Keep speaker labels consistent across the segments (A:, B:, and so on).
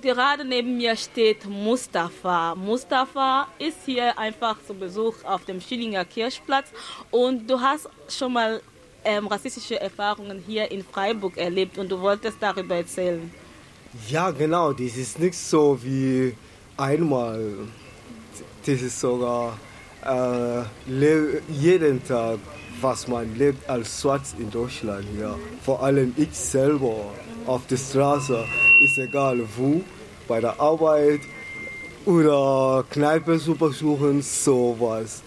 A: gerade neben mir steht Mustafa. Mustafa ist hier einfach zu Besuch auf dem Schillinger Kirchplatz und du hast schon mal ähm, rassistische Erfahrungen hier in Freiburg erlebt und du wolltest darüber erzählen.
B: Ja, genau. Das ist nicht so wie einmal. Das ist sogar äh, jeden Tag, was man lebt als Schwarz in Deutschland. Ja. Vor allem ich selber auf der Straße, ist egal wo, bei der Arbeit oder Kneipe zu besuchen, sowas.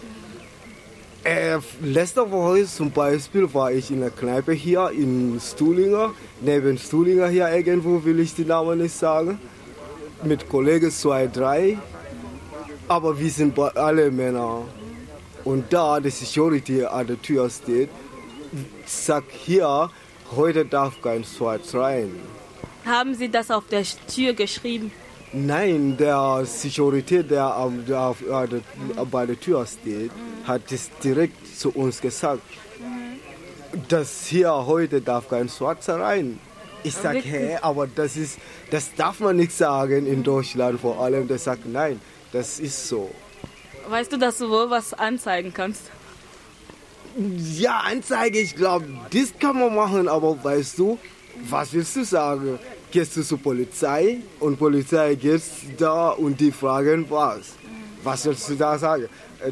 B: Äh, letzte Woche zum Beispiel war ich in der Kneipe hier in Stuhlinger, neben Stuhlinger hier irgendwo, will ich den Namen nicht sagen, mit Kollegen 2, 3. Aber wir sind alle Männer. Und da die Security an der Tür steht, sagt hier, heute darf kein Schwarz rein.
A: Haben Sie das auf der Tür geschrieben?
B: Nein, der Security, der, der, auf, der bei der Tür steht, hat es direkt zu uns gesagt, dass hier heute darf kein Schwarzer rein. Ich sage, hä, aber das, ist, das darf man nicht sagen in Deutschland vor allem. Der sagt, nein, das ist so.
A: Weißt du, dass du wohl was anzeigen kannst?
B: Ja, Anzeige, ich glaube, das kann man machen, aber weißt du, was willst du sagen? Gehst du zur Polizei und Polizei geht da und die fragen was? Was willst du da sagen?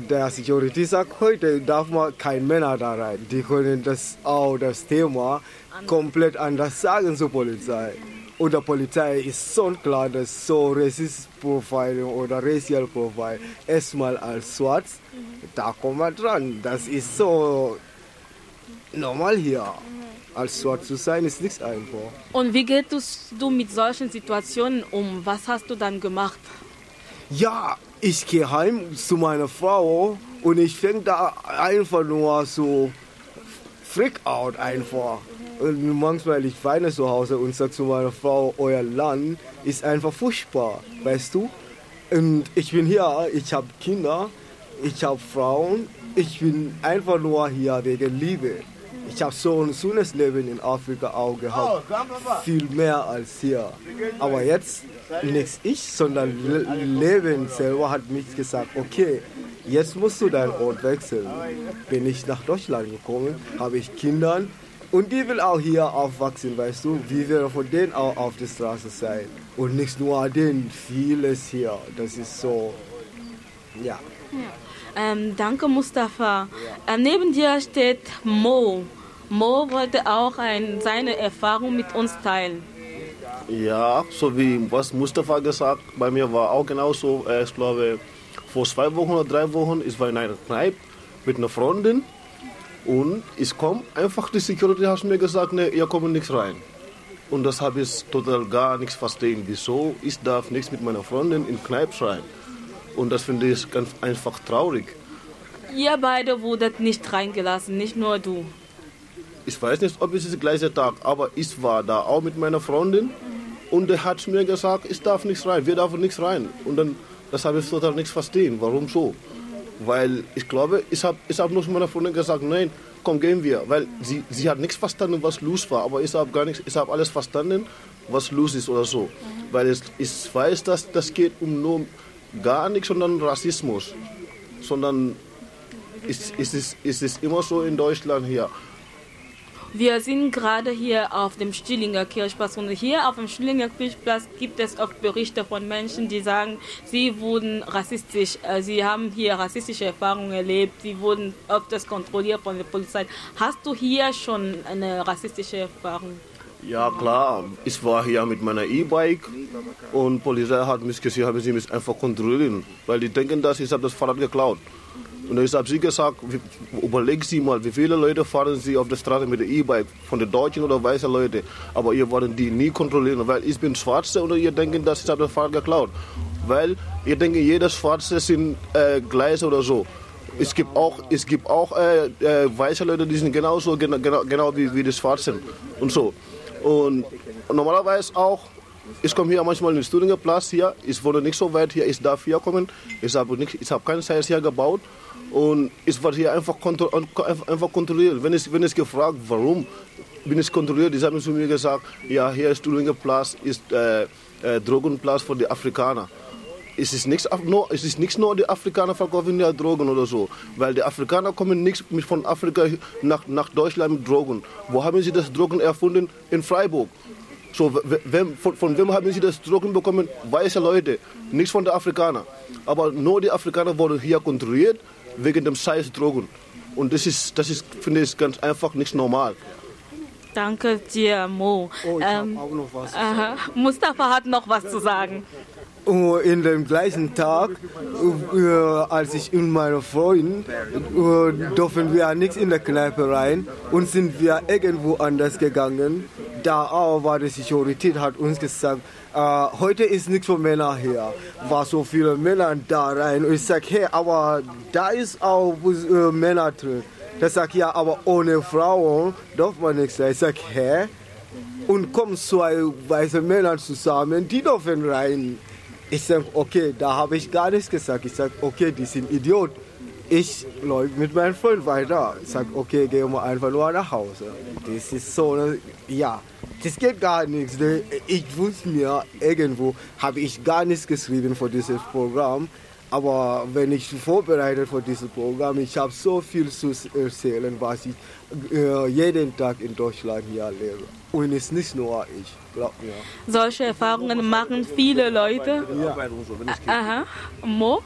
B: Der Security sagt, heute darf man kein Männer da rein. Die können das auch das Thema komplett anders sagen zur Polizei. Und der Polizei ist so klar, dass so Racist Profiling oder Racial Profile erstmal als schwarz, da kommt man dran. Das ist so normal hier. Als schwarz zu sein ist nichts einfach.
A: Und wie gehst du mit solchen Situationen um? Was hast du dann gemacht?
B: Ja, ich gehe heim zu meiner Frau und ich fange da einfach nur so freak out einfach. Und manchmal ich weine zu Hause und sage zu meiner Frau, euer Land ist einfach furchtbar, weißt du? Und ich bin hier, ich habe Kinder, ich habe Frauen, ich bin einfach nur hier wegen Liebe. Ich habe so ein schönes Leben in Afrika auch gehabt. Viel mehr als hier. Aber jetzt nicht ich, sondern Leben selber hat mich gesagt, okay, jetzt musst du deinen Ort wechseln. Bin ich nach Deutschland gekommen, habe ich Kinder und die will auch hier aufwachsen, weißt du. Wie wir von denen auch auf der Straße sein. Und nicht nur denen, vieles hier. Das ist so, ja.
A: ja. Ähm, danke, Mustafa. Ja. Ähm, neben dir steht Mo. Mo wollte auch ein, seine Erfahrung mit uns teilen.
C: Ja, so wie was Mustafa gesagt, bei mir war auch genauso. Ich glaube, vor zwei Wochen oder drei Wochen, ich war in einer Kneipe mit einer Freundin und ich komme einfach, die Security hat mir gesagt, ne, ihr kommt nicht rein. Und das habe ich total gar nichts verstehen. Wieso? Ich darf nichts mit meiner Freundin in Kneipe rein. Und das finde ich ganz einfach traurig.
A: Ihr beide wurdet nicht reingelassen, nicht nur du.
C: Ich weiß nicht, ob es ist der gleiche Tag, aber ich war da auch mit meiner Freundin und er hat mir gesagt, ich darf nichts rein, wir dürfen nichts rein. Und dann, das habe ich total nichts verstehen. Warum so? Weil ich glaube, ich habe ich hab nur zu meiner Freundin gesagt, nein, komm, gehen wir. Weil sie, sie hat nichts verstanden, was los war. Aber ich habe gar nichts, ich habe alles verstanden, was los ist oder so. Weil ich, ich weiß, dass das geht um nur gar nichts, sondern Rassismus. Sondern es, es, ist, es ist immer so in Deutschland hier.
A: Wir sind gerade hier auf dem Stillinger Kirchplatz und hier auf dem Stillinger Kirchplatz gibt es oft Berichte von Menschen, die sagen, sie wurden rassistisch, äh, sie haben hier rassistische Erfahrungen erlebt, sie wurden öfters kontrolliert von der Polizei. Hast du hier schon eine rassistische Erfahrung?
C: Ja klar, ich war hier mit meiner E-Bike und die Polizei hat mich gesehen, haben sie mich einfach kontrolliert, weil die denken, dass ich habe das Fahrrad geklaut. Und ich habe sie gesagt, überlegen Sie mal, wie viele Leute fahren Sie auf der Straße mit der E-Bike, von den Deutschen oder weißen Leute, aber ihr wollt die nie kontrollieren, weil ich bin Schwarze und ihr denkt, dass ich habe das Fahrrad geklaut. Weil ihr denkt, jeder Schwarze sind äh, gleich oder so. Es gibt auch, es gibt auch äh, äh, weiße Leute, die sind genauso, genau, genau wie, wie die Schwarzen und so. Und normalerweise auch ich komme hier manchmal in den Studienplatz hier. Ich wohne nicht so weit hier. Ich darf hier kommen. Ich habe hab kein Haus hier gebaut. Und ich war hier einfach, kontro einfach kontrolliert. Wenn ich, wenn ich gefragt, warum bin ich kontrolliert, die haben zu mir gesagt, ja, hier ist Studienplatz, ist, äh, äh, Drogenplatz für die Afrikaner. Es ist, nichts, nur, es ist nicht nur die Afrikaner verkaufen ja Drogen oder so, weil die Afrikaner kommen nicht von Afrika nach, nach Deutschland mit Drogen. Wo haben sie das Drogen erfunden? In Freiburg. So, wem, von, von, wem haben sie das Drogen bekommen? Weiße Leute, nichts von den Afrikanern. Aber nur die Afrikaner wurden hier kontrolliert wegen dem Scheiß Drogen. Und das ist, das ist, finde ich, ganz einfach nicht normal.
A: Danke dir, Mo.
B: Oh, ich ähm, auch noch was.
A: Aha. Mustafa hat noch was zu sagen.
B: Oh, in dem gleichen Tag, äh, als ich und meine Freundin, äh, durften wir nichts in der Kneipe rein und sind wir irgendwo anders gegangen. Da aber die Security hat uns gesagt, äh, heute ist nichts für Männer hier. War so viele Männer da rein. Und ich sage, hey, aber da ist auch äh, Männer drin. Der sagt, ja, aber ohne Frauen darf man nichts rein. Ich sage, hä? Und kommen zwei weiße Männer zusammen, die dürfen rein. Ich sage, okay, da habe ich gar nichts gesagt. Ich sage, okay, die sind Idiot. Ich läufe mit meinem Freund weiter. Ich sage, okay, gehen wir einfach nur nach Hause. Das ist so, ja, das geht gar nichts. Ich wusste mir, irgendwo habe ich gar nichts geschrieben für dieses Programm. Aber wenn ich vorbereitet für dieses Programm, ich habe so viel zu erzählen, was ich äh, jeden Tag in Deutschland hier erlebe. Und es ist nicht nur ich, glaub mir.
A: Solche Erfahrungen machen viele Leute.
C: Ja.
A: Aha. Mo?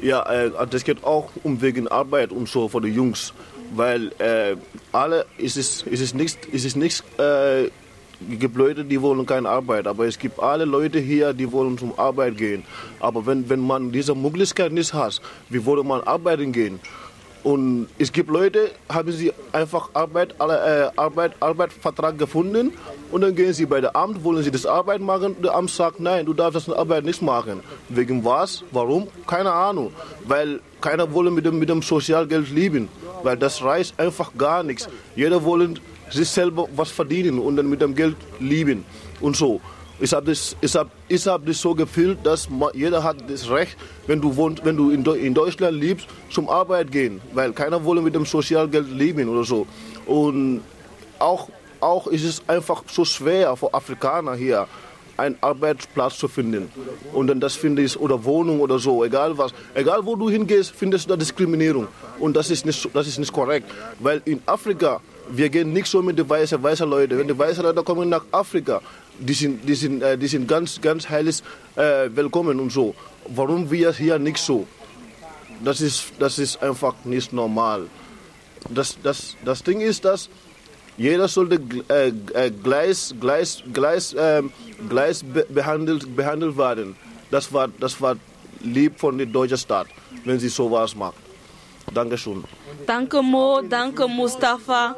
C: Ja, äh, das geht auch um wegen Arbeit und so für die Jungs. Weil äh, alle, es ist, es ist nichts, es äh, gibt Leute, die wollen keine Arbeit, aber es gibt alle Leute hier, die wollen zum Arbeit gehen. Aber wenn, wenn man diese Möglichkeit nicht hat, wie würde man arbeiten gehen? Und es gibt Leute, haben sie einfach Arbeit, äh, Arbeit, Arbeitsvertrag gefunden und dann gehen sie bei der Amt, wollen sie das Arbeit machen. Der Amt sagt, nein, du darfst das Arbeit nicht machen. Wegen was? Warum? Keine Ahnung. Weil keiner will mit dem, mit dem Sozialgeld leben. Weil das reicht einfach gar nichts. Jeder will sich selber was verdienen und dann mit dem Geld leben und so. Ich habe das, ich hab, ich hab das so gefühlt, dass jeder hat das Recht, wenn du, wohnt, wenn du in, in Deutschland lebst, zum Arbeit gehen, weil keiner will mit dem Sozialgeld leben oder so. Und auch, auch ist es einfach so schwer für Afrikaner hier, einen Arbeitsplatz zu finden. Und dann das finde ich, oder Wohnung oder so, egal was. Egal wo du hingehst, findest du da Diskriminierung. Und das ist nicht, das ist nicht korrekt. Weil in Afrika, wir gehen nicht so mit den weißen, weißen Leuten. Wenn die weißen Leute kommen nach Afrika, die sind, die sind, äh, die sind ganz, ganz heilig äh, willkommen und so. Warum wir hier nicht so? Das ist, das ist einfach nicht normal. Das, das, das Ding ist, dass jeder sollte äh, äh, gleich, gleich, gleich, äh, gleich behandelt, behandelt werden. Das war, das war lieb von der deutschen Staat, wenn sie sowas macht. Dankeschön.
A: Danke Mo, danke Mustafa.